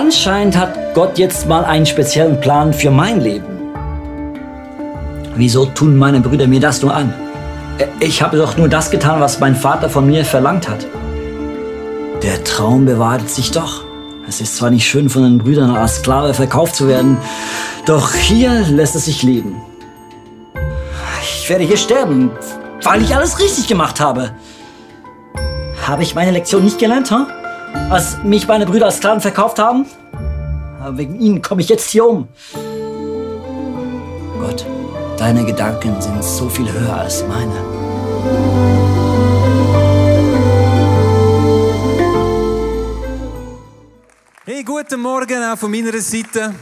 Anscheinend hat Gott jetzt mal einen speziellen Plan für mein Leben. Wieso tun meine Brüder mir das nur an? Ich habe doch nur das getan, was mein Vater von mir verlangt hat. Der Traum bewahrheitet sich doch. Es ist zwar nicht schön, von den Brüdern als Sklave verkauft zu werden, doch hier lässt es sich leben. Ich werde hier sterben, weil ich alles richtig gemacht habe. Habe ich meine Lektion nicht gelernt, huh? Als mich meine Brüder als Sklaven verkauft haben? Wegen ihnen komme ich jetzt hier um. Gott, deine Gedanken sind so viel höher als meine. Hey, guten Morgen auch von meiner Seite.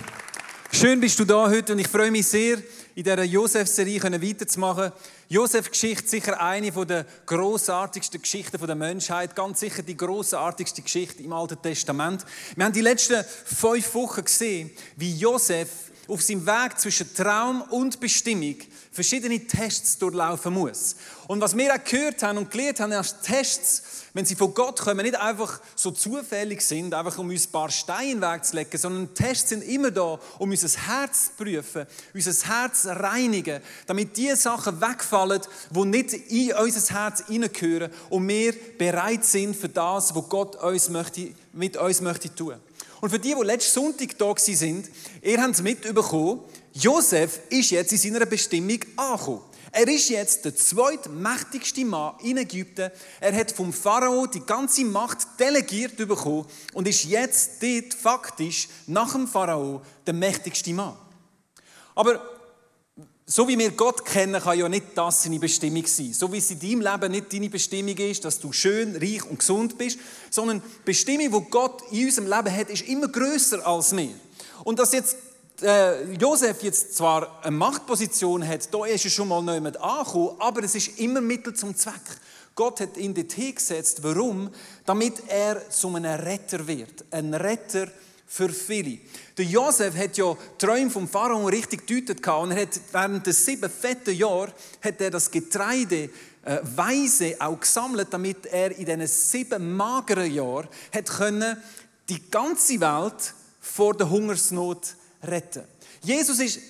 Schön bist du da heute und ich freue mich sehr, in dieser Josef-Serie weiterzumachen. Josef-Geschichte sicher eine der großartigsten Geschichten der Menschheit, ganz sicher die großartigste Geschichte im Alten Testament. Wir haben die letzten fünf Wochen gesehen, wie Josef auf seinem Weg zwischen Traum und Bestimmung verschiedene Tests durchlaufen muss. Und was wir auch gehört haben und gelernt haben, als Tests, wenn sie von Gott kommen, nicht einfach so zufällig sind, einfach um uns ein paar Steine wegzulegen, sondern Tests sind immer da, um unser Herz zu prüfen, unser Herz zu reinigen, damit die Sachen wegfallen, die nicht in unser Herz hineingehören und wir bereit sind für das, was Gott uns möchte, mit uns möchte tun. Und für die, die letzten Sonntag da sind, ihr habt es mitbekommen, Josef ist jetzt in seiner Bestimmung angekommen. Er ist jetzt der zweitmächtigste Mann in Ägypten. Er hat vom Pharao die ganze Macht delegiert bekommen und ist jetzt dort faktisch nach dem Pharao der mächtigste Mann. Aber so wie wir Gott kennen, kann ja nicht das seine Bestimmung sein. So wie es in deinem Leben nicht deine Bestimmung ist, dass du schön, reich und gesund bist, sondern die Bestimmung, die Gott in unserem Leben hat, ist immer größer als wir. Und dass jetzt äh, Josef jetzt zwar eine Machtposition hat, da ist er schon mal niemand angekommen, aber es ist immer Mittel zum Zweck. Gott hat ihn dorthin gesetzt. Warum? Damit er zu einem Retter wird. Ein Retter für viele. Der Josef hat ja Träume vom Pharao richtig deutet und er hat während des sieben fetten Jahren hat er das Getreide äh, weise auch gesammelt, damit er in diesen sieben mageren Jahren können die ganze Welt vor der Hungersnot retten. Jesus ist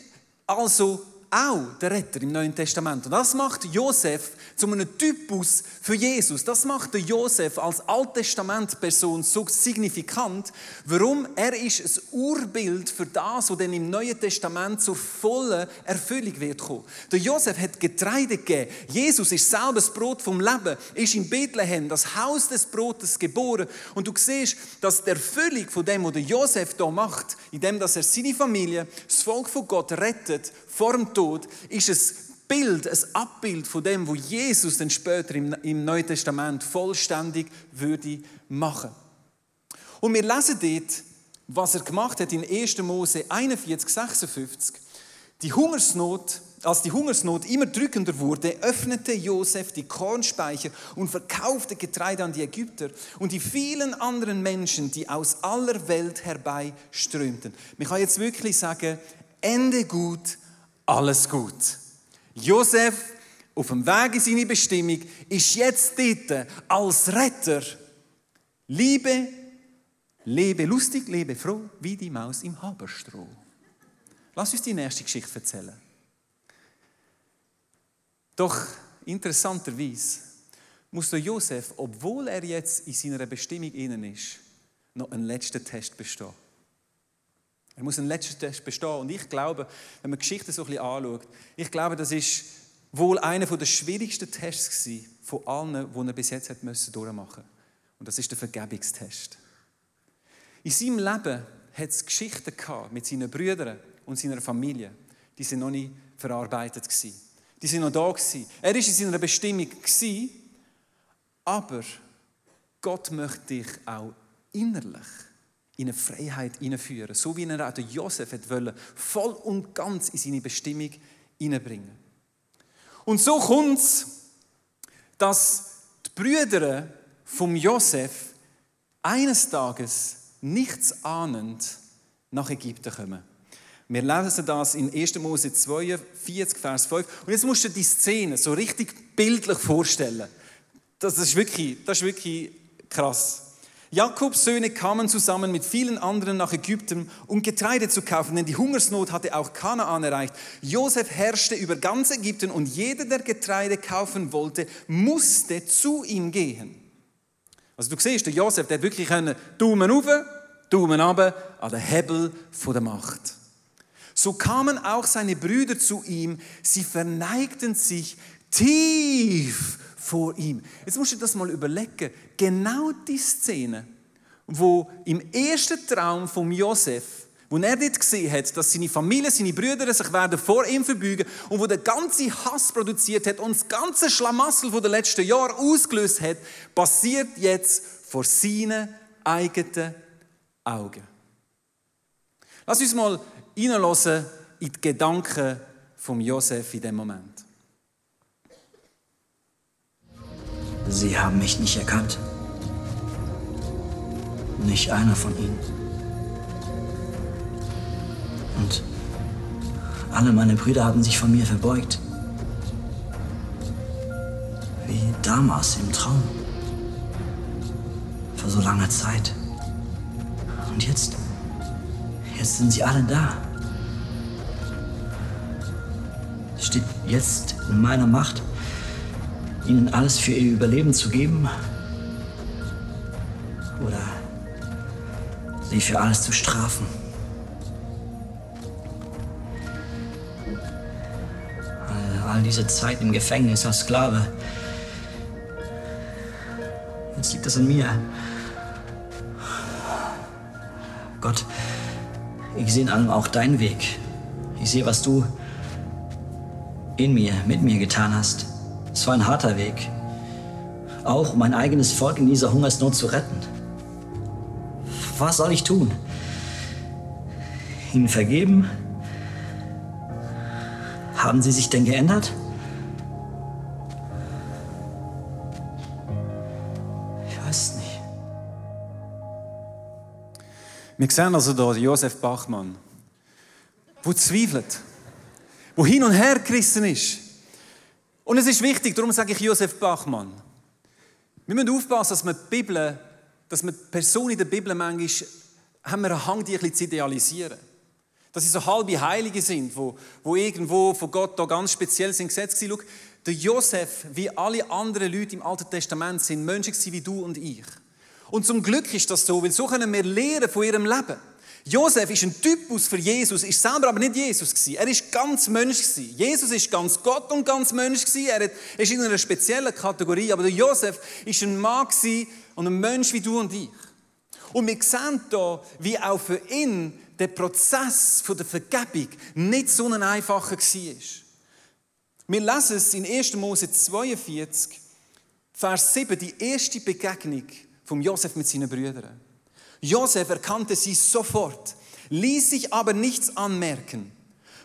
also auch der Retter im Neuen Testament. Und das macht Josef zu einem Typus für Jesus. Das macht der Josef als Alttestament-Person so signifikant. Warum? Er ist ein Urbild für das, was dann im Neuen Testament zur vollen Erfüllung wird kommen. Der Josef hat Getreide gegeben. Jesus ist selber das Brot vom Leben, ist in Bethlehem, das Haus des Brotes geboren. Und du siehst, dass die Erfüllung von dem, was der Josef da macht, indem er seine Familie, das Volk von Gott rettet vor dem Tod, ist es Bild, ein Abbild von dem, wo Jesus dann später im, im Neuen Testament vollständig würde machen. Und wir lesen dort, was er gemacht hat in 1. Mose 41, 56. Die Hungersnot, als die Hungersnot immer drückender wurde, öffnete Josef die Kornspeicher und verkaufte Getreide an die Ägypter und die vielen anderen Menschen, die aus aller Welt herbeiströmten. Man kann jetzt wirklich sagen, Ende gut, alles gut. Josef auf dem Weg in seine Bestimmung ist jetzt dort als Retter. Liebe, lebe lustig, lebe froh, wie die Maus im Haberstroh. Lass uns die nächste Geschichte erzählen. Doch interessanterweise muss der Josef, obwohl er jetzt in seiner Bestimmung innen ist, noch einen letzten Test bestehen. Er muss einen letzten Test bestehen. Und ich glaube, wenn man Geschichte so ein bisschen anschaut, ich glaube, das ist wohl einer der schwierigsten Tests von allen, die er bis jetzt durchmachen Und das ist der Vergebungstest. In seinem Leben hat es Geschichten gehabt mit seinen Brüdern und seiner Familie, die sind noch nicht verarbeitet gewesen. Die sind noch da gewesen. Er ist in seiner Bestimmung gewesen, aber Gott möchte dich auch innerlich in eine Freiheit hineinführen. So wie er auch Josef wollte, voll und ganz in seine Bestimmung hineinbringen. Und so kommt es, dass die Brüder vom Josef eines Tages nichts ahnend nach Ägypten kommen. Wir lesen das in 1. Mose 42, Vers 5. Und jetzt musst du dir die Szene so richtig bildlich vorstellen. Das ist wirklich, das ist wirklich krass. Jakobs Söhne kamen zusammen mit vielen anderen nach Ägypten, um Getreide zu kaufen, denn die Hungersnot hatte auch Kanaan erreicht. Josef herrschte über ganz Ägypten und jeder, der Getreide kaufen wollte, musste zu ihm gehen. Also du siehst, der Josef, der hat wirklich einen Daumen rauf, Daumen runter an den Hebel der Macht. So kamen auch seine Brüder zu ihm, sie verneigten sich tief vor ihm. Jetzt musst du dir das mal überlegen. Genau die Szene, wo im ersten Traum von Josef, wo er dort gesehen hat, dass seine Familie, seine Brüder sich werden vor ihm verbeugen und wo der ganze Hass produziert hat und das ganze Schlamassel von den letzten Jahren ausgelöst hat, passiert jetzt vor seinen eigenen Augen. Lass uns mal hineinlassen in die Gedanken von Josef in dem Moment. Sie haben mich nicht erkannt. Nicht einer von ihnen. Und alle meine Brüder haben sich von mir verbeugt. Wie damals im Traum. Vor so langer Zeit. Und jetzt? Jetzt sind sie alle da. Steht jetzt in meiner Macht, ihnen alles für ihr Überleben zu geben oder sie für alles zu strafen. All, diese Zeit im Gefängnis als Sklave. Jetzt liegt das an mir. Gott, ich sehe in allem auch deinen Weg. Ich sehe, was du in mir, mit mir getan hast. Es war ein harter Weg. Auch um mein eigenes Volk in dieser Hungersnot zu retten. Was soll ich tun? Ihnen vergeben? Haben Sie sich denn geändert? Ich weiß nicht. Wir sehen also hier Josef Bachmann, der zweifelt, der hin und her gerissen ist und es ist wichtig, darum sage ich Josef Bachmann. Wir müssen aufpassen, dass wir die Bibel, dass wir die Person in der Bibel manchmal haben wir einen Hang, die ein bisschen zu idealisieren. Dass sie so halbe Heilige sind, wo, wo irgendwo von Gott da ganz speziell sind gesetzt waren. Schau, der Josef, wie alle anderen Leute im Alten Testament, sind Menschen wie du und ich. Und zum Glück ist das so, weil so können wir lernen von ihrem Leben. Josef ist ein Typus für Jesus, ist selber aber nicht Jesus gewesen. Er ist ganz Mensch gewesen. Jesus ist ganz Gott und ganz Mensch gewesen. Er ist in einer speziellen Kategorie, aber der Josef ist ein Mann gewesen und ein Mensch wie du und ich. Und wir sehen hier, wie auch für ihn der Prozess der Vergebung nicht so ein einfacher war. Wir lesen es in 1. Mose 42, Vers 7, die erste Begegnung von Josef mit seinen Brüdern. Josef erkannte sie sofort, ließ sich aber nichts anmerken.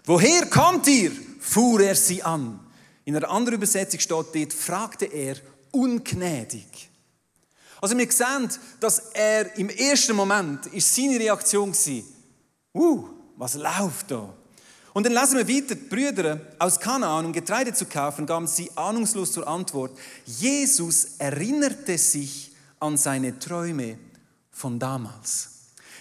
Woher kommt ihr? fuhr er sie an. In einer anderen Übersetzung steht fragte er ungnädig. Also wir sehen, dass er im ersten Moment ist seine Reaktion war, uh, was läuft da? Und dann lesen wir weiter, die Brüder aus Kanaan, um Getreide zu kaufen, gaben sie ahnungslos zur Antwort. Jesus erinnerte sich an seine Träume von damals.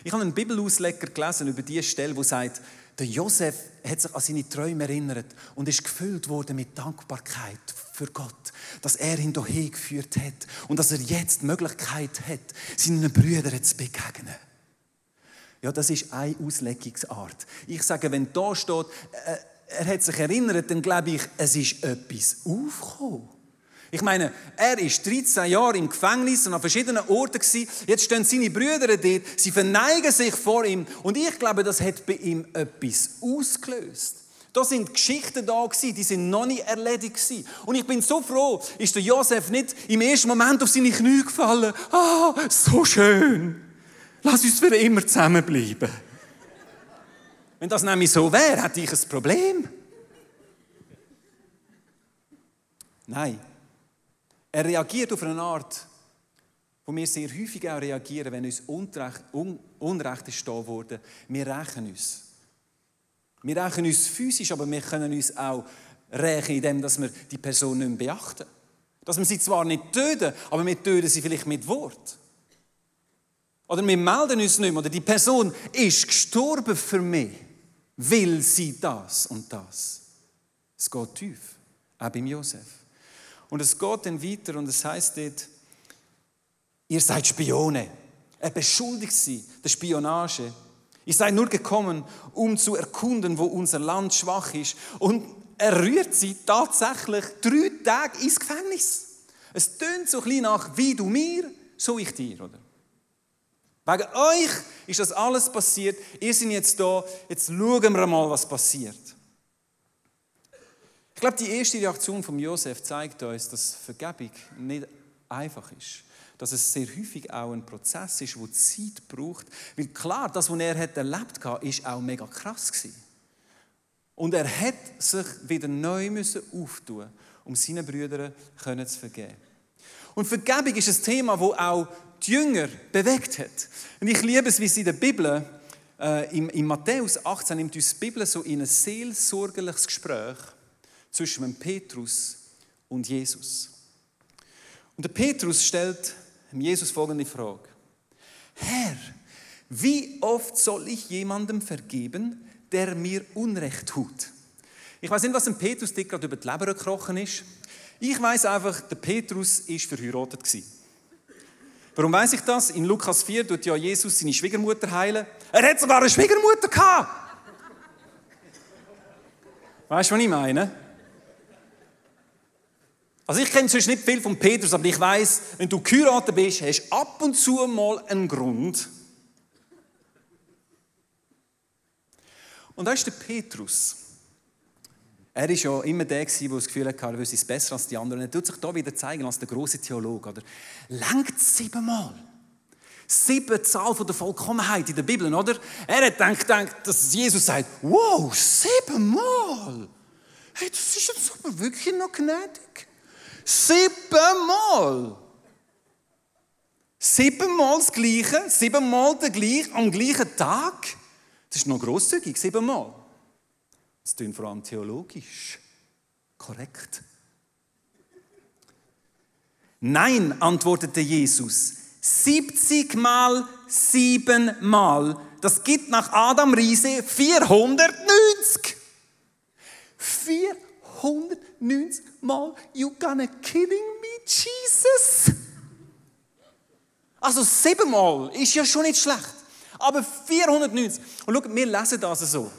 Ich habe einen Bibelausleger gelesen über diese Stelle, wo sagt, der Josef hat sich an seine Träume erinnert und ist gefüllt worden mit Dankbarkeit für Gott, dass er ihn hierher geführt hat und dass er jetzt die Möglichkeit hat, seinen Brüdern zu begegnen. Ja, das ist eine Auslegungsart. Ich sage, wenn da steht, äh, er hat sich erinnert, dann glaube ich, es ist etwas aufgekommen. Ich meine, er ist 13 Jahre im Gefängnis und an verschiedenen Orten gewesen. Jetzt stehen seine Brüder dort, sie verneigen sich vor ihm und ich glaube, das hat bei ihm etwas ausgelöst. Da sind Geschichten da gewesen, die sind noch nicht erledigt gewesen. Und ich bin so froh, ist der Josef nicht im ersten Moment auf seine Knie gefallen. Ah, so schön. Lass uns für immer zusammenbleiben. Wenn das nämlich so wäre, hätte ich ein Problem. Nein. Er reagiert auf eine Art, wo wir sehr häufig auch reagieren, wenn uns Unrecht, Un Unrecht ist wurde. Wir rächen uns. Wir rächen uns physisch, aber wir können uns auch rächen, indem wir die Person nicht mehr beachten. Dass wir sie zwar nicht töten, aber wir töten sie vielleicht mit Wort. Oder wir melden uns nicht mehr. Oder die Person ist gestorben für mich, will sie das und das. Es geht tief, auch beim Josef. Und es geht dann weiter und es heißt dort, ihr seid Spione. Er beschuldigt sie der Spionage. Ihr seid nur gekommen, um zu erkunden, wo unser Land schwach ist. Und er rührt sie tatsächlich drei Tage ins Gefängnis. Es tönt so ein bisschen nach, wie du mir, so ich dir, oder? Wegen euch ist das alles passiert. Ihr seid jetzt da. Jetzt schauen wir mal, was passiert. Ich glaube, die erste Reaktion von Josef zeigt uns, dass Vergebung nicht einfach ist. Dass es sehr häufig auch ein Prozess ist, der Zeit braucht. Weil klar, das, was er hat erlebt hat, ist auch mega krass. Und er hat sich wieder neu müssen auftun, um seinen Brüdern zu vergeben. Und Vergebung ist ein Thema, das auch die Jünger bewegt hat. Und ich liebe es, wie sie in der Bibel, äh, in, in Matthäus 18, nimmt uns die Bibel so in ein seelsorgerliches Gespräch zwischen Petrus und Jesus. Und der Petrus stellt Jesus folgende Frage. Herr, wie oft soll ich jemandem vergeben, der mir Unrecht tut? Ich weiß nicht, was ein Petrus dir gerade über die Leber gekrochen ist. Ich weiß einfach, der Petrus ist verheiratet. Warum weiß ich das? In Lukas 4 tut ja Jesus seine Schwiegermutter heilen. Er hat sogar eine Schwiegermutter gehabt. Weißt du, was ich meine? Also ich kenne sonst nicht viel von Petrus, aber ich weiß, wenn du geheiratet bist, hast du ab und zu mal einen Grund. Und da ist der Petrus. Er war ja immer der, der das Gefühl hatte, er wüsste es besser als die anderen. Er tut sich da wieder zeigen als der große Theologe. Oder? Langt siebenmal. Sieben Zahl von der Vollkommenheit in der Bibel, oder? Er hat gedacht, gedacht dass Jesus sagt, wow, siebenmal. Hey, das ist jetzt aber wirklich noch gnädig. Siebenmal. Siebenmal das Gleiche, siebenmal der gleich, am gleichen Tag. Das ist noch grosszügig, siebenmal. Das klingt vor allem theologisch korrekt. Nein, antwortete Jesus. 70 mal 7 mal. Das gibt nach Adam Riese 490. 490 mal. You gonna kidding me, Jesus? Also siebenmal ist ja schon nicht schlecht. Aber 490. Und schau, wir lesen das so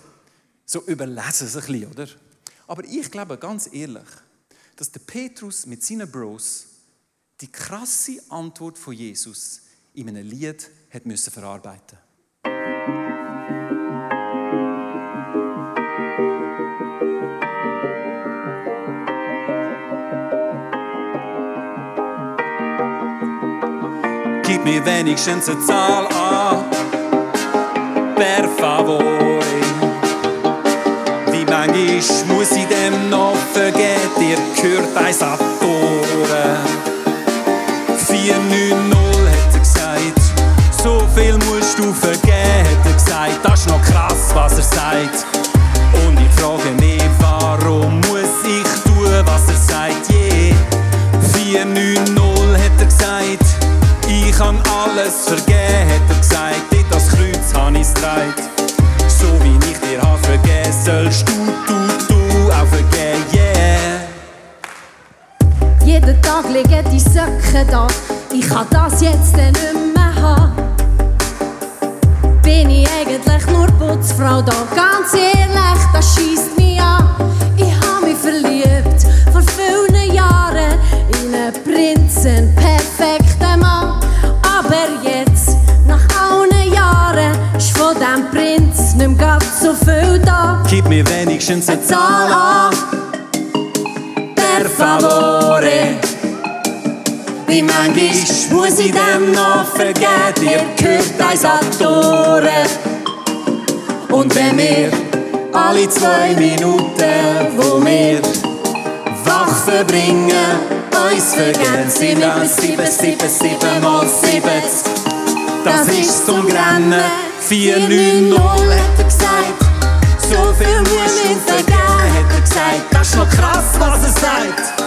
so überlesen es ein bisschen, oder? Aber ich glaube ganz ehrlich, dass der Petrus mit seinen Bros die krasse Antwort von Jesus in einem Lied hat müssen verarbeiten Gib mir wenigstens eine Zahl an, per favor manchmal muss ich dem noch vergeben, dir gehört ein Sattore. 490 hat er gesagt, so viel musst du vergeben, hat er gesagt, das ist noch krass, was er sagt. Und ich frage mich, warum muss ich tun, was er sagt, yeah. 490 kann alles vergeben, hat er gesagt, in das Kreuz habe ich es So wie ich dir habe vergeben, sollst du Jeden Tag liegen die Söcke da. Ich kann das jetzt nicht mehr haben. Bin ich eigentlich nur Putzfrau da? Ganz ehrlich, das schießt mich viel da. Gib mir wenigstens eine Zahl an per favore. Wie manchmal muss ich dem noch vergeben, dir gehört ein Attore. Und wenn wir alle zwei Minuten, wo wir wach verbringen, uns vergeben, sieben, sieben, sieben, sieben mal siebzig. Das ist zum neun, null, hat er. So viel musst du vergeben, hat er gesagt. Das ist noch krass, was er sagt.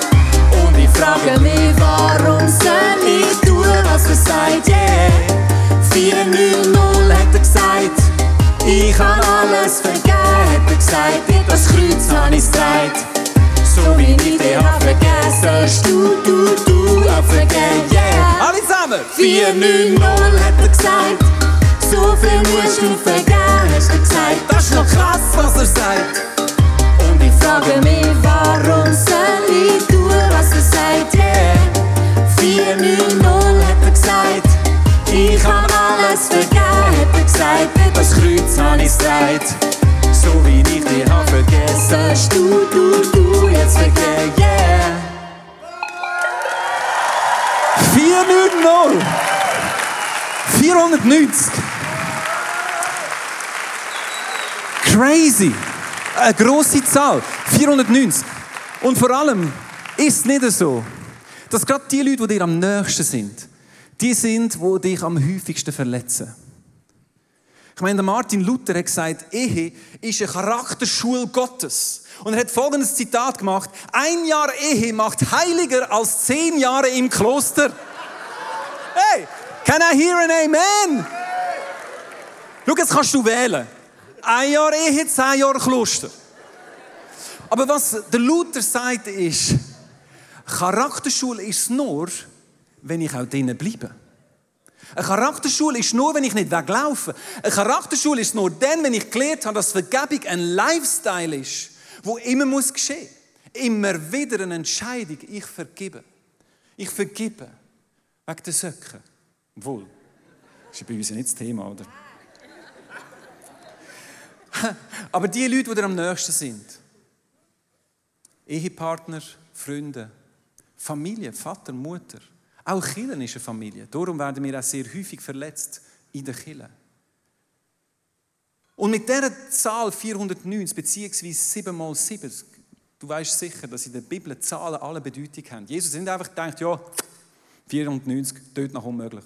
Frage mich, warum soll ich tun, was er sagt, yeah. 490 hat er gesagt, ich kann alles vergeben, hat er gesagt, dir das Kreuz habe ich getragen. So wie ich dich hab vergessen, sollst du, du, du auch vergeben, yeah. Alle zusammen! 490 hat er gesagt, so viel musst du vergeben, hast du gesagt. Das ist noch krass, was er sagt. Und ich frage mich, warum soll ich tun, was er sagt, yeah. 490 hat er gesagt, ich kann alles vergeben, hat er gesagt, das Kreuz habe ich getragen. So wie ich dich hab vergessen. Du, du, du jetzt vergeben, yeah. 490! 490! Crazy! Eine grosse Zahl. 490. Und vor allem ist es nicht so, dass gerade die Leute, die dir am nächsten sind, die sind, die dich am häufigsten verletzen. Ich meine, Martin Luther hat gesagt, Ehe ist eine Charakterschule Gottes. Und er hat folgendes Zitat gemacht: Ein Jahr Ehe macht heiliger als zehn Jahre im Kloster. Hey, can I hear an Amen? Schau, jetzt kannst du wählen. Ein Jahr Ehe, zehn Jahre Kloster. Aber was der Luther sagt, ist, Charakterschule ist nur, wenn ich auch drinnen bleibe. Eine Charakterschule ist nur, wenn ich nicht weglaufe. Eine Charakterschule ist nur dann, wenn ich gelernt habe, dass Vergebung ein Lifestyle ist, wo immer muss geschehen. Immer wieder eine Entscheidung. Ich vergebe. Ich vergebe. Wegen der Söcke. Obwohl, das ist bei uns ja nicht das Thema, oder? Aber die Leute, die dir am nächsten sind, Ehepartner, Freunde, Familie, Vater, Mutter, auch Killen ist eine Familie. Darum werden wir auch sehr häufig verletzt in der Kille. Und mit dieser Zahl 490 bzw. 7 mal 7, du weißt sicher, dass in der Bibel Zahlen alle Bedeutung haben. Jesus hat einfach gedacht, ja, 490, dort noch unmöglich.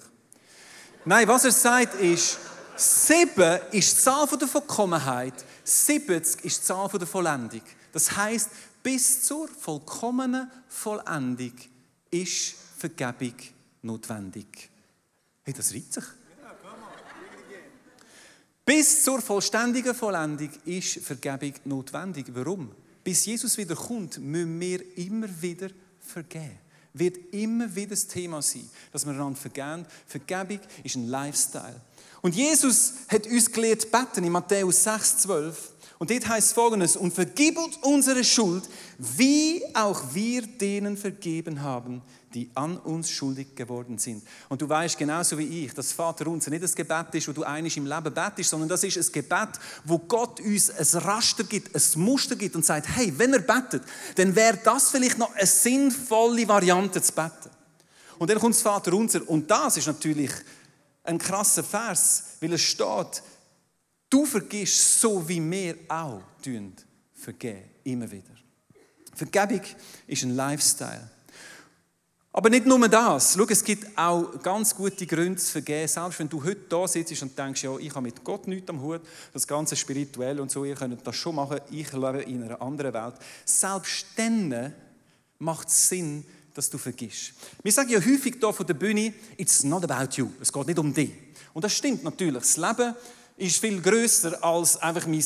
Nein, was er sagt ist, 7 ist die Zahl der Vollkommenheit, 70 ist die Zahl der Vollendung. Das heißt, bis zur vollkommenen Vollendung ist Vergebung notwendig. Hey, das reizt sich. Bis zur vollständigen Vollendung ist Vergebung notwendig. Warum? Bis Jesus wieder kommt, müssen wir immer wieder vergeben. Wird immer wieder das Thema sein, dass wir einander vergeben. Vergebung ist ein Lifestyle. Und Jesus hat uns gelehrt beten in Matthäus 6, 12. Und dort heißt folgendes, und vergib uns unsere Schuld, wie auch wir denen vergeben haben, die an uns schuldig geworden sind. Und du weißt genauso wie ich, dass Vater unser nicht das Gebet ist, wo du einisch im Leben betest, sondern das ist ein Gebet, wo Gott uns ein Raster gibt, ein Muster gibt und sagt, hey, wenn er betet, dann wäre das vielleicht noch eine sinnvolle Variante zu beten. Und dann kommt das Vater unser. Und das ist natürlich ein krasser Vers, weil es steht, du vergisst so, wie wir auch vergeben, immer wieder. Vergebung ist ein Lifestyle. Aber nicht nur das. Schau, es gibt auch ganz gute Gründe zu vergeben. Selbst wenn du heute da sitzt und denkst, ja, ich habe mit Gott nichts am Hut, das ganze spirituell und so, ihr könnt das schon machen, ich lebe in einer anderen Welt. Selbst dann macht es Sinn, dass du vergisst. Wir sagen ja häufig hier von der Bühne, it's not about you. Es geht nicht um dich. Und das stimmt natürlich. Das Leben ist viel größer als einfach mein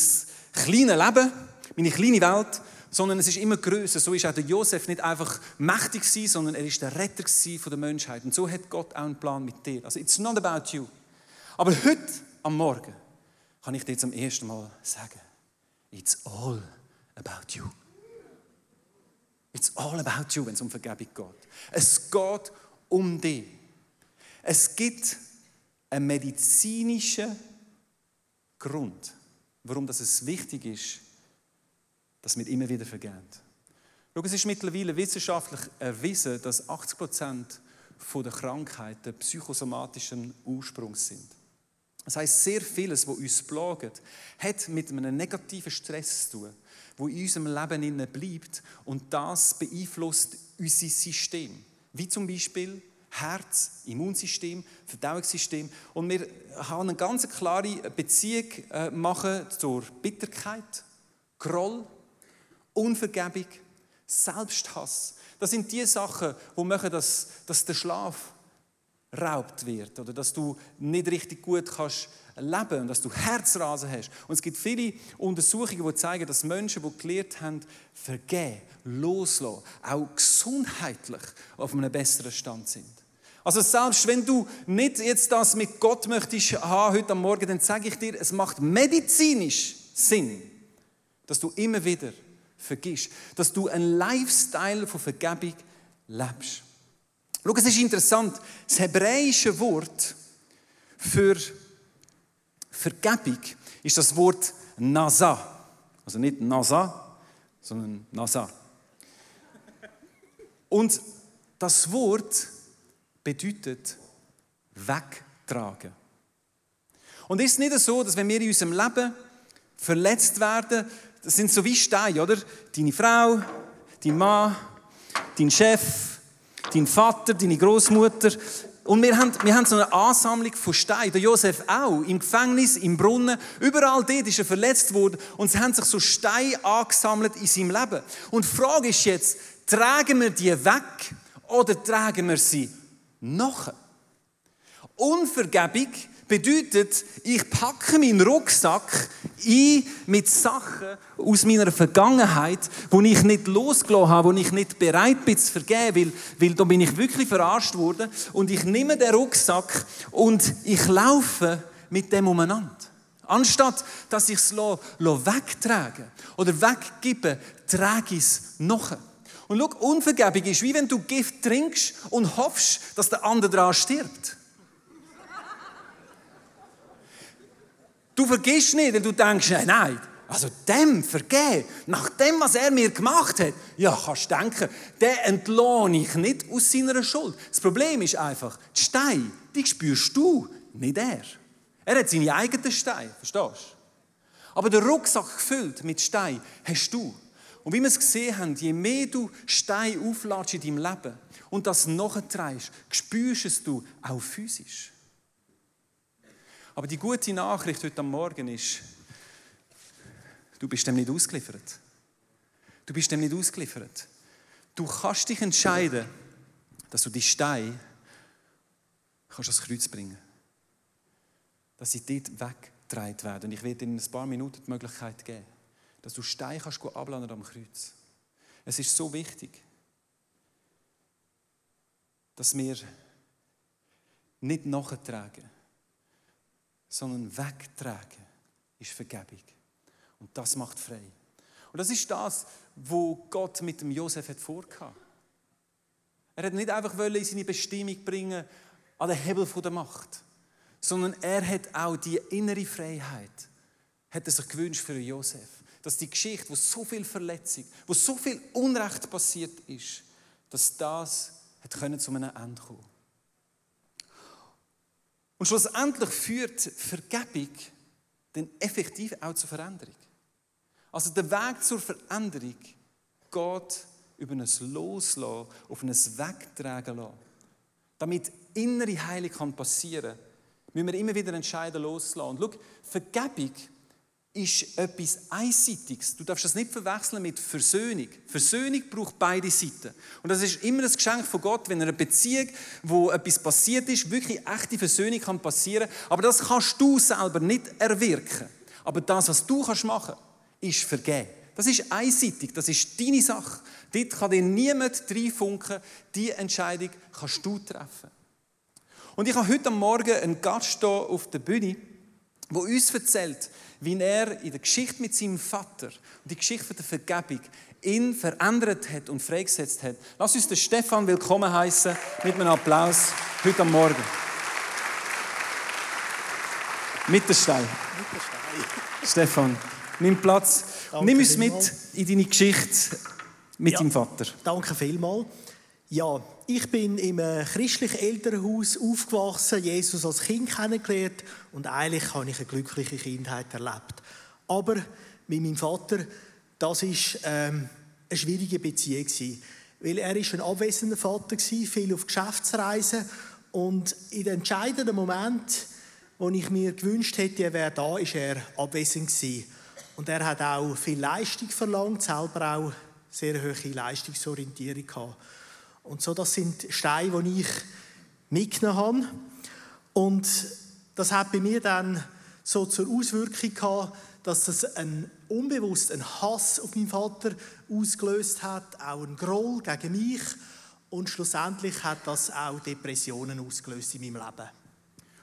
kleines Leben, meine kleine Welt sondern es ist immer größer. So ist auch der Josef nicht einfach mächtig gewesen, sondern er ist der Retter von der Menschheit. Und so hat Gott auch einen Plan mit dir. Also it's not about you. Aber heute am Morgen kann ich dir zum ersten Mal sagen, it's all about you. It's all about you, wenn es um Vergebung geht. Es geht um dich. Es gibt einen medizinischen Grund, warum das es wichtig ist, dass wir immer wieder vergeben. Schau, es ist mittlerweile wissenschaftlich erwiesen, dass 80 Prozent der Krankheiten psychosomatischen Ursprungs sind. Das heißt, sehr vieles, was uns plagt, hat mit einem negativen Stress zu tun, wo in unserem Leben bleibt und das beeinflusst unser System. Wie zum Beispiel Herz, Immunsystem, Verdauungssystem. Und wir haben eine ganz klare Beziehung äh, machen zur Bitterkeit, Groll, Unvergebung, Selbsthass. Das sind die Sachen, die machen, dass, dass der Schlaf raubt wird oder dass du nicht richtig gut kannst leben und dass du Herzrasen hast. Und es gibt viele Untersuchungen, die zeigen, dass Menschen, die gelernt haben, vergeben, loslassen, auch gesundheitlich auf einem besseren Stand sind. Also selbst wenn du nicht jetzt das mit Gott möchtest haben heute am Morgen, dann sage ich dir, es macht medizinisch Sinn, dass du immer wieder vergisst, dass du einen Lifestyle von Vergebung lebst. Schau, es ist interessant, das hebräische Wort für Vergebung ist das Wort Nasa. Also nicht Nasa, sondern Nasa. Und das Wort bedeutet wegtragen. Und ist es nicht so, dass wenn wir in unserem Leben verletzt werden, das sind so wie Steine, oder? Deine Frau, dein Mann, dein Chef, dein Vater, deine Großmutter. Und wir haben, wir haben so eine Ansammlung von Steinen. Der Josef auch, im Gefängnis, im Brunnen. Überall dort ist er verletzt worden. Und sie haben sich so Steine angesammelt in seinem Leben. Und die Frage ist jetzt, tragen wir die weg oder tragen wir sie nachher. Unvergebung bedeutet, ich packe meinen Rucksack ein mit Sachen aus meiner Vergangenheit, wo ich nicht losgelassen habe, wo ich nicht bereit bin zu vergeben, weil, weil da bin ich wirklich verarscht worden. Und ich nehme den Rucksack und ich laufe mit dem umeinander. Anstatt dass ich es wegtrage oder weggebe, trage ich es nachher. Und schau, Unvergebung ist wie wenn du Gift trinkst und hoffst, dass der andere daran stirbt. Du vergisst nicht, denn du denkst, nein, also dem vergeben, nach dem, was er mir gemacht hat, ja, kannst du denken, den entlohne ich nicht aus seiner Schuld. Das Problem ist einfach, die Steine, die spürst du, nicht er. Er hat seine eigenen Steine, verstehst du? Aber der Rucksack gefüllt mit Steinen hast du. Und wie wir es gesehen haben, je mehr du Steine aufladest in deinem Leben und das nachtreibst, spürst es du auch physisch. Aber die gute Nachricht heute am Morgen ist, du bist dem nicht ausgeliefert. Du bist dem nicht ausgeliefert. Du kannst dich entscheiden, dass du die Steine kannst ans Kreuz bringen Dass sie dort weggetragen werden. Und ich werde dir in ein paar Minuten die Möglichkeit geben dass du Steine kannst abladen am Kreuz. Es ist so wichtig, dass wir nicht nachtragen, sondern wegtragen ist Vergebung. Und das macht frei. Und das ist das, wo Gott mit dem Josef hat vorgehabt. Er hat nicht einfach in seine Bestimmung bringen an den Hebel der Macht, sondern er hat auch die innere Freiheit, hat er sich gewünscht für Josef dass die Geschichte, wo so viel Verletzung, wo so viel Unrecht passiert ist, dass das hat können zu einem Ende kommen. Und schlussendlich führt Vergebung dann effektiv auch zur Veränderung. Also der Weg zur Veränderung geht über ein Loslassen, auf ein Wegtragen lassen. Damit innere Heilung passieren kann, müssen wir immer wieder entscheiden, loslassen. Und schau, Vergebung ist etwas Einseitiges. Du darfst das nicht verwechseln mit Versöhnung. Versöhnung braucht beide Seiten. Und das ist immer ein Geschenk von Gott, wenn eine Beziehung, wo etwas passiert ist, wirklich echte Versöhnung kann passieren. Aber das kannst du selber nicht erwirken. Aber das, was du kannst machen, ist vergeben. Das ist einseitig, das ist deine Sache. Dort kann dir niemand reinfunken. Die Entscheidung kannst du treffen. Und ich habe heute Morgen einen Gast hier auf der Bühne, der uns erzählt, wie er in der Geschichte mit seinem Vater und die Geschichte der Vergebung ihn verändert hat und freigesetzt hat. Lass uns den Stefan willkommen heißen mit einem Applaus heute am Morgen. Mit der Stein. Stefan, nimm Platz. Danke nimm uns mit in deine Geschichte mit ja, deinem Vater. Danke vielmals. Ja, ich bin im christlichen Elternhaus aufgewachsen, Jesus als Kind kennengelernt und eigentlich habe ich eine glückliche Kindheit erlebt. Aber mit meinem Vater, das ist ähm, eine schwierige Beziehung weil er ist ein abwesender Vater viel auf Geschäftsreisen und in den entscheidenden Moment, wo ich mir gewünscht hätte, er wäre da, ist er abwesend. Und er hat auch viel Leistung verlangt, selber auch sehr hohe Leistungsorientierung gehabt. Und so, das sind Steine, die ich mitgenommen habe. Und das hat bei mir dann so zur Auswirkung gehabt, dass das ein unbewusst einen Hass auf meinen Vater ausgelöst hat, auch einen Groll gegen mich und schlussendlich hat das auch Depressionen ausgelöst in meinem Leben.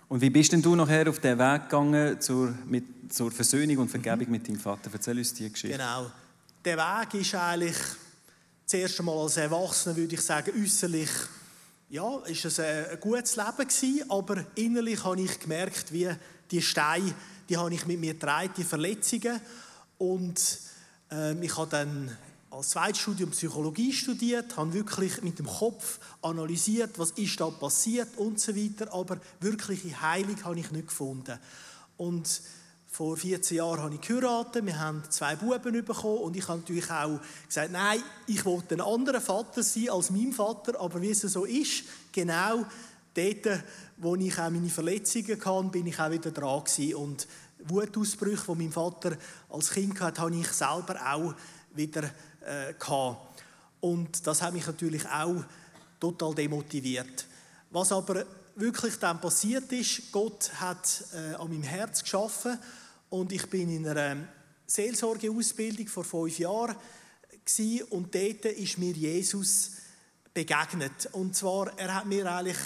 Und wie bist denn du nachher auf den Weg gegangen zur, mit, zur Versöhnung und Vergebung mhm. mit deinem Vater? Erzähl uns die Geschichte. Genau. Der Weg ist eigentlich das erste Mal als Erwachsener, würde ich sagen, äußerlich ja, ist es ein gutes Leben gewesen, aber innerlich habe ich gemerkt, wie die Steine, die habe ich mit mir getragen, die Verletzungen. Und ähm, ich habe dann als Zweitstudium Psychologie studiert, habe wirklich mit dem Kopf analysiert, was ist da passiert und so weiter, aber wirkliche Heilung habe ich nicht gefunden. Und vor 14 Jahren habe ich geheiratet, wir haben zwei Buben bekommen und ich habe natürlich auch gesagt, nein, ich wollte ein anderer Vater sein als mein Vater, aber wie es so ist, genau dort, wo ich auch meine Verletzungen hatte, bin ich auch wieder dran gewesen. und Wutausbrüche, die mein Vater als Kind hatte, habe ich selber auch wieder äh, gehabt. Und das hat mich natürlich auch total demotiviert. Was aber wirklich dann passiert ist, Gott hat äh, an meinem Herz geschaffen und ich bin in einer Seelsorgeausbildung vor fünf Jahren und dort ist mir Jesus begegnet. Und zwar, er hat mir eigentlich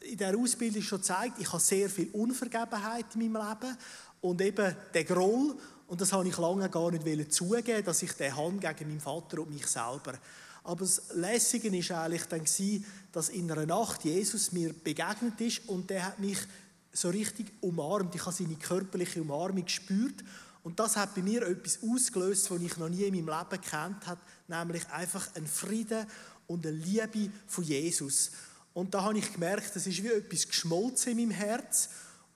in der Ausbildung schon gezeigt, ich habe sehr viel Unvergebenheit in meinem Leben und eben der Groll. Und das habe ich lange gar nicht zugeben, dass ich den habe gegen meinen Vater und mich selber. Aber das Lässige war eigentlich dann, dass in einer Nacht Jesus mir begegnet ist und der hat mich so richtig umarmt. Ich habe seine körperliche Umarmung gespürt. Und das hat bei mir etwas ausgelöst, was ich noch nie in meinem Leben kennt habe, nämlich einfach ein Frieden und eine Liebe von Jesus. Und da habe ich gemerkt, es ist wie etwas geschmolzen in meinem Herz.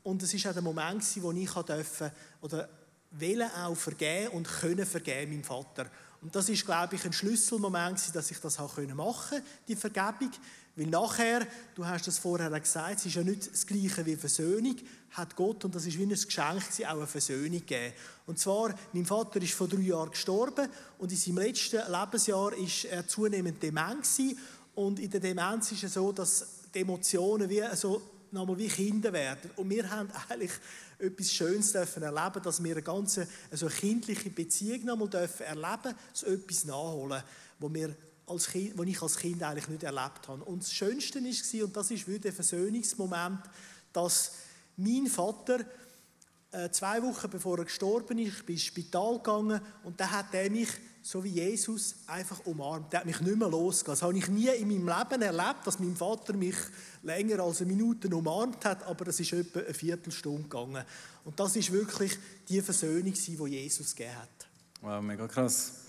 Und es war auch der Moment, wo ich durfte, oder wollen auch vergeben und können vergeben meinem Vater. Und das ist, glaube ich, ein Schlüsselmoment, dass ich das machen konnte, die Vergebung. Weil nachher, du hast das vorher gesagt, es ist ja nicht das Gleiche wie Versöhnung, hat Gott, und das ist wie ein Geschenk, auch eine Versöhnung gegeben. Und zwar, mein Vater ist vor drei Jahren gestorben und in seinem letzten Lebensjahr ist er zunehmend dement gewesen. Und in der Demenz ist es so, dass die Emotionen wie, so, nochmal wie Kinder werden. Und wir haben eigentlich etwas Schönes dürfen erleben, dass wir eine ganz also kindliche Beziehung nochmal dürfen erleben, so etwas nachholen, wo wir als kind, was ich als Kind eigentlich nicht erlebt habe. Und das Schönste war, und das ist wieder der Versöhnungsmoment, dass mein Vater äh, zwei Wochen bevor er gestorben ist, bin ins Spital gegangen und da hat er mich, so wie Jesus, einfach umarmt. Der hat mich nicht mehr losgelassen. Das habe ich nie in meinem Leben erlebt, dass mein Vater mich länger als eine Minute umarmt hat, aber es ist etwa eine Viertelstunde gegangen. Und das ist wirklich die Versöhnung, die Jesus gegeben hat. Wow, mega krass.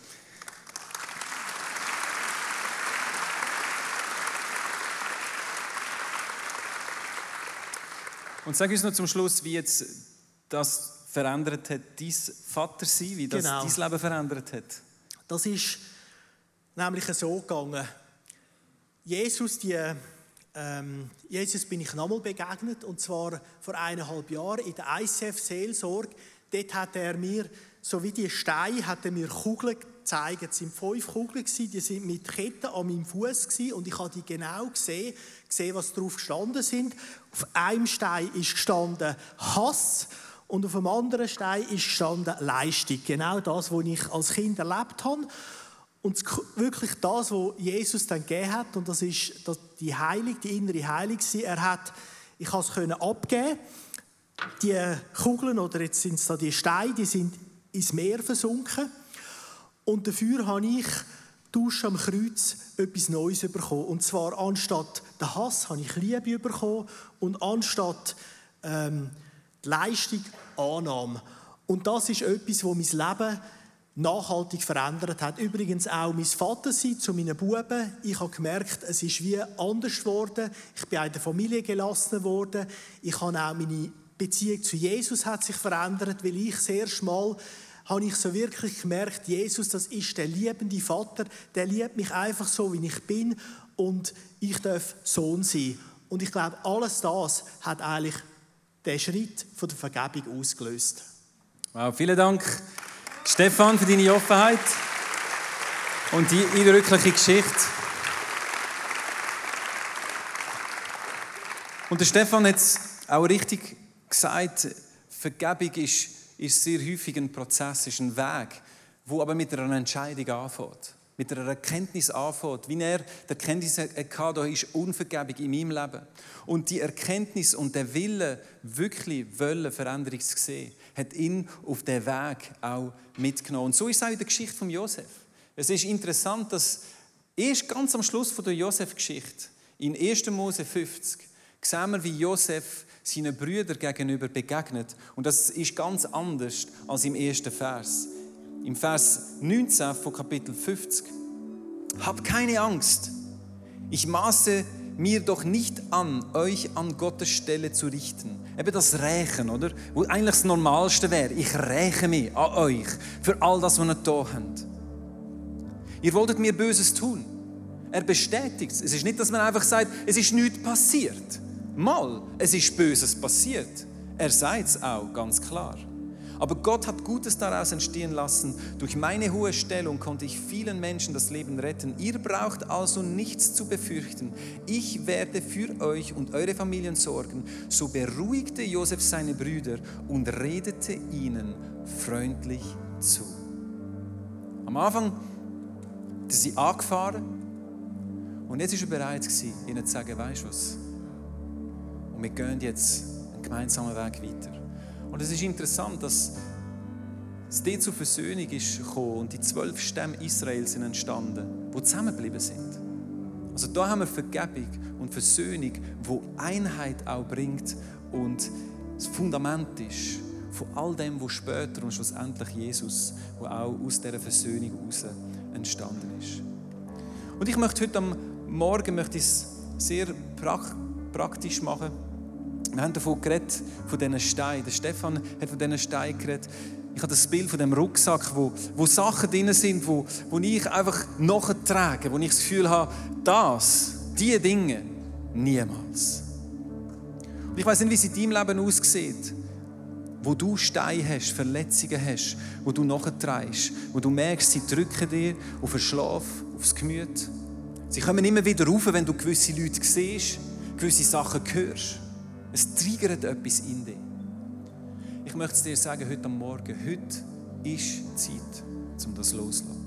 Und sag uns noch zum Schluss, wie jetzt das verändert hat, dein Vatersein, wie das genau. dein Leben verändert hat. Das ist nämlich so gegangen. Jesus, die, ähm, Jesus bin ich nochmal begegnet, und zwar vor eineinhalb Jahren in der ICF-Seelsorge. Dort hat er mir, so wie die Steine, hat er mir Kugeln gezeigt. Es sind fünf Kugeln, die sind mit Ketten an meinem Fuß und ich habe die genau gesehen gesehen, was drauf gestanden sind. Auf einem Stein ist gestanden Hass und auf dem anderen Stein ist gestanden Leistung. Genau das, was ich als Kind erlebt habe. Und wirklich das, was Jesus dann gegeben hat, und das ist die Heilung, die innere Heilung, er hat, ich konnte es abgeben. Die Kugeln, oder jetzt sind es da die Steine, die sind ins Meer versunken. Und dafür habe ich Tausch am Kreuz etwas Neues bekommen. Und zwar anstatt der Hass habe ich Liebe bekommen und anstatt ähm, die Leistung Annahme. Und das ist etwas, wo mein Leben nachhaltig verändert hat. Übrigens auch mein Vater zu meinen Buben. Ich habe gemerkt, es ist wie anders geworden. Ich bin in der Familie gelassen worden. Ich habe auch meine Beziehung zu Jesus hat sich verändert, weil ich sehr schmal habe ich so wirklich gemerkt, Jesus, das ist der liebende Vater, der liebt mich einfach so, wie ich bin und ich darf Sohn sein. Und ich glaube, alles das hat eigentlich den Schritt von der Vergebung ausgelöst. Wow, vielen Dank, Stefan, für deine Offenheit und die eindrückliche Geschichte. Und der Stefan hat es auch richtig gesagt, Vergebung ist, ist sehr häufig ein Prozess, ist ein Weg, wo aber mit einer Entscheidung anfängt. Mit einer Erkenntnis anfängt. Wie er die Erkenntnis hatte, da ist Unvergebung in meinem Leben. Und die Erkenntnis und der Wille, wirklich wollen, Veränderung zu sehen, hat ihn auf den Weg auch mitgenommen. Und so ist es auch in der Geschichte von Josef. Es ist interessant, dass erst ganz am Schluss der Josef-Geschichte, in 1. Mose 50, sehen wir, wie Josef seinen Brüdern gegenüber begegnet. Und das ist ganz anders als im ersten Vers. Im Vers 19 von Kapitel 50. Habt keine Angst. Ich maße mir doch nicht an, euch an Gottes Stelle zu richten. Eben das Rächen, oder? Wo eigentlich das Normalste wäre. Ich räche mich an euch für all das, was ihr da habt. Ihr wolltet mir Böses tun. Er bestätigt es. Es ist nicht, dass man einfach sagt, es ist nichts passiert. Mal, es ist Böses passiert. Er sagt es auch ganz klar. Aber Gott hat Gutes daraus entstehen lassen. Durch meine hohe Stellung konnte ich vielen Menschen das Leben retten. Ihr braucht also nichts zu befürchten. Ich werde für euch und eure Familien sorgen. So beruhigte Josef seine Brüder und redete ihnen freundlich zu. Am Anfang ist sie angefahren und jetzt ist er bereit ihnen zu sagen, weißt du was? Und wir gehen jetzt einen gemeinsamen Weg weiter. Und es ist interessant, dass es dort zur Versöhnung ist gekommen und die zwölf Stämme Israels sind entstanden, die zusammengeblieben sind. Also da haben wir Vergebung und Versöhnung, wo Einheit auch bringt und das Fundament ist von all dem, was später und schlussendlich Jesus, wo auch aus dieser Versöhnung heraus entstanden ist. Und ich möchte heute am Morgen möchte es sehr praktisch machen. Wir haben davon geredet, von diesen Steinen. Der Stefan hat von diesen Steinen geredet. Ich habe das Bild von dem Rucksack, wo, wo Sachen drin sind, wo, wo ich einfach nachtrage, wo ich das Gefühl habe, das, diese Dinge, niemals. Und ich weiß nicht, wie es in deinem Leben aussieht, wo du Steine hast, Verletzungen hast, wo du nachträgst, wo du merkst, sie drücken dir auf den Schlaf, aufs Gemüt. Sie kommen immer wieder rauf, wenn du gewisse Leute siehst, gewisse Sachen hörst. Es triggert etwas in dir. Ich möchte es dir sagen, heute am Morgen, heute ist Zeit, um das loszulassen.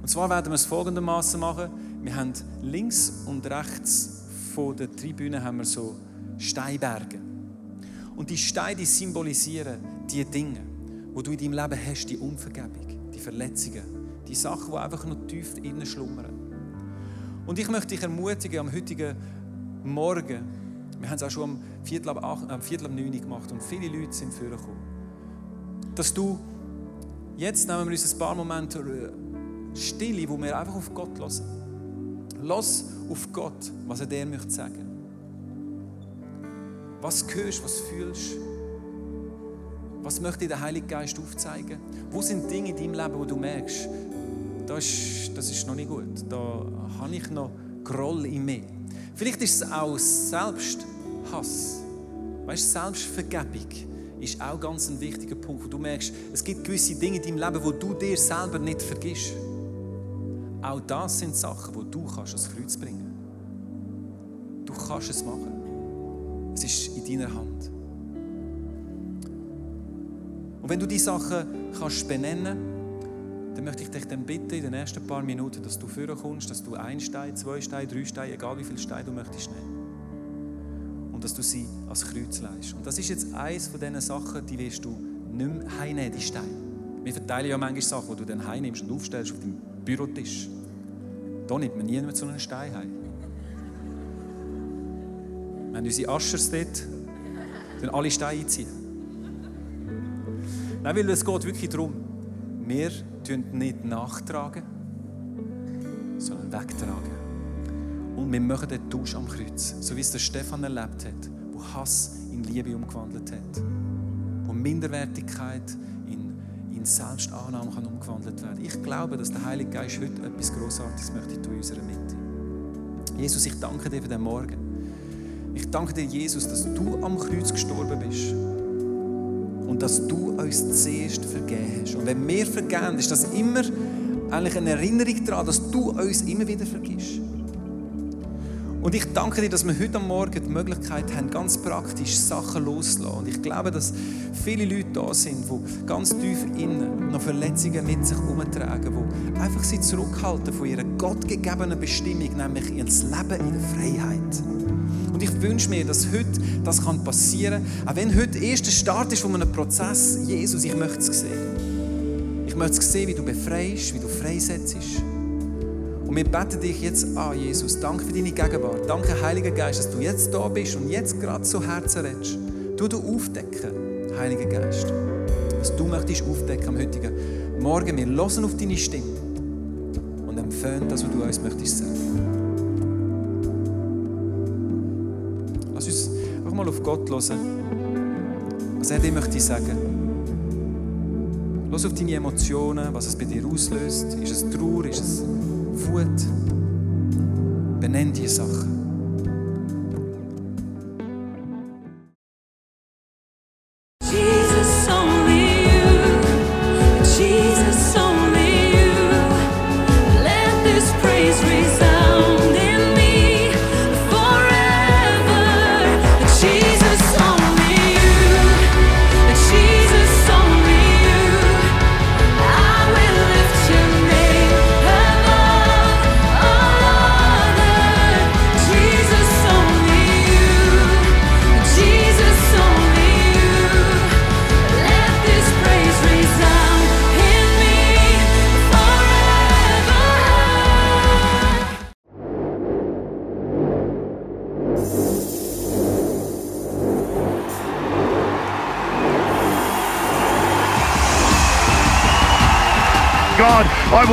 Und zwar werden wir es folgendermaßen machen. Wir haben links und rechts von der Tribüne haben wir so Steinberge. Und die Steine die symbolisieren die Dinge, wo du in deinem Leben hast, die Unvergebung, die Verletzungen, die Sachen, die einfach noch tief innen schlummern. Und ich möchte dich ermutigen, am heutigen Morgen wir haben es auch schon am Viertel ab, acht, am Viertel ab neun gemacht und viele Leute sind vorgekommen. Dass du, jetzt nehmen wir uns ein paar Momente äh, Stille, wo wir einfach auf Gott hören. Lass auf Gott, was er dir möchte sagen. Was hörst, was fühlst Was möchte der Heilige Geist aufzeigen? Wo sind Dinge in deinem Leben, wo du merkst, das ist, das ist noch nicht gut. Da habe ich noch Groll in mir. Vielleicht ist es auch Selbsthass. Weißt du, Selbstvergebung ist auch ganz ein wichtiger Punkt, wo du merkst, es gibt gewisse Dinge in deinem Leben, wo du dir selber nicht vergisst. Auch das sind Sachen, wo du kannst ans Kreuz bringen. Du kannst es machen. Es ist in deiner Hand. Und wenn du die Sachen kannst benennen dann möchte ich dich dann bitten, in den ersten paar Minuten, dass du kommst, dass du ein Stein, zwei Steine, drei Steine, egal wie viele Steine du möchtest nehmen. Und dass du sie als Kreuz leist. Und das ist jetzt eines von diesen Sachen, die wirst du nicht mehr heimnehmen, die Steine. Wir verteilen ja manchmal Sachen, die du dann heimnimmst und aufstellst auf deinem Bürotisch. Da nimmt man nie mehr so einen Stein heim. Haben unsere Aschers dort, dann alle Steine einziehen. Nein, weil es geht wirklich darum, wir tun nicht nachtragen, sondern wegtragen. Und wir machen den Tausch am Kreuz, so wie es der Stefan erlebt hat, wo Hass in Liebe umgewandelt hat, wo Minderwertigkeit in, in Selbstannahme kann umgewandelt werden. Ich glaube, dass der Heilige Geist heute etwas Großartiges möchte in unserer Mitte. Jesus, ich danke dir für den Morgen. Ich danke dir, Jesus, dass du am Kreuz gestorben bist und dass du uns zuerst vergeben hast. Und wenn wir vergeben, ist das immer eigentlich eine Erinnerung daran, dass du uns immer wieder vergisst. Und ich danke dir, dass wir heute Morgen die Möglichkeit haben, ganz praktisch Sachen loszulassen. Und ich glaube, dass viele Leute da sind, die ganz tief innen noch Verletzungen mit sich herumtragen, die einfach sie zurückhalten von ihrer gottgegebenen Bestimmung, nämlich ihr Leben in der Freiheit. Und ich wünsche mir, dass heute das passieren kann. Auch wenn heute der erste Start ist von einem Prozess. Jesus, ich möchte es sehen. Ich möchte es sehen, wie du befreist, wie du freisetzt. Und wir beten dich jetzt an, Jesus. Danke für deine Gegenwart. Danke, Heiliger Geist, dass du jetzt da bist und jetzt gerade so Herzen redest. Du du aufdecken, Heiliger Geist. Was du möchtest aufdecken am heutigen Morgen. Wir hören auf deine Stimme und empfehlen das, was du uns möchtest sagen. Lass uns auch mal auf Gott hören, was er dir möchte sagen. Lass auf deine Emotionen, was es bei dir auslöst. Ist es Trauer, ist es Wut. Benenn diese Sachen.